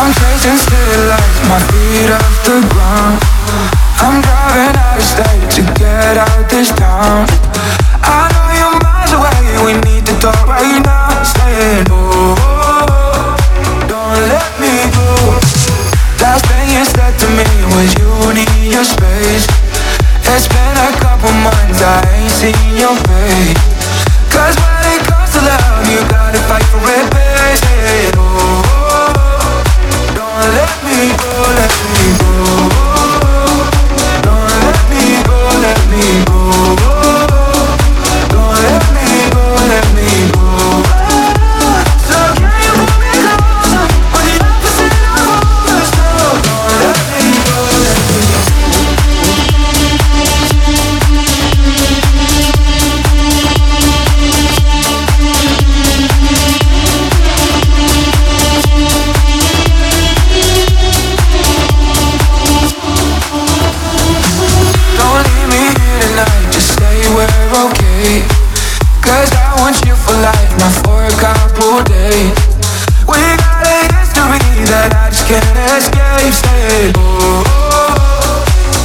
I'm chasing city lights, my feet off the ground. I'm driving out of state to get out this town. I know you're miles away, we need to talk right now. Stay Cause I want you for life, not for a couple days. We got a history that I just can't escape. Say, oh, oh, oh.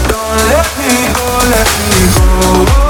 don't let me go, let me go.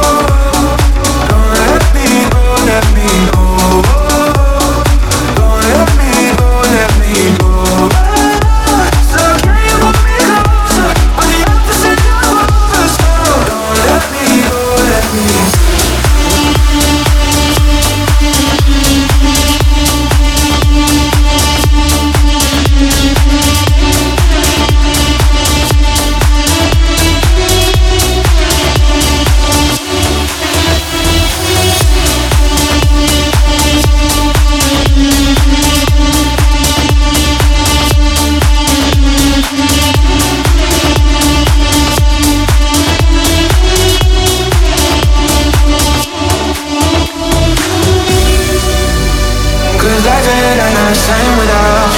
Ain't the same without.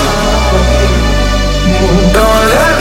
Don't let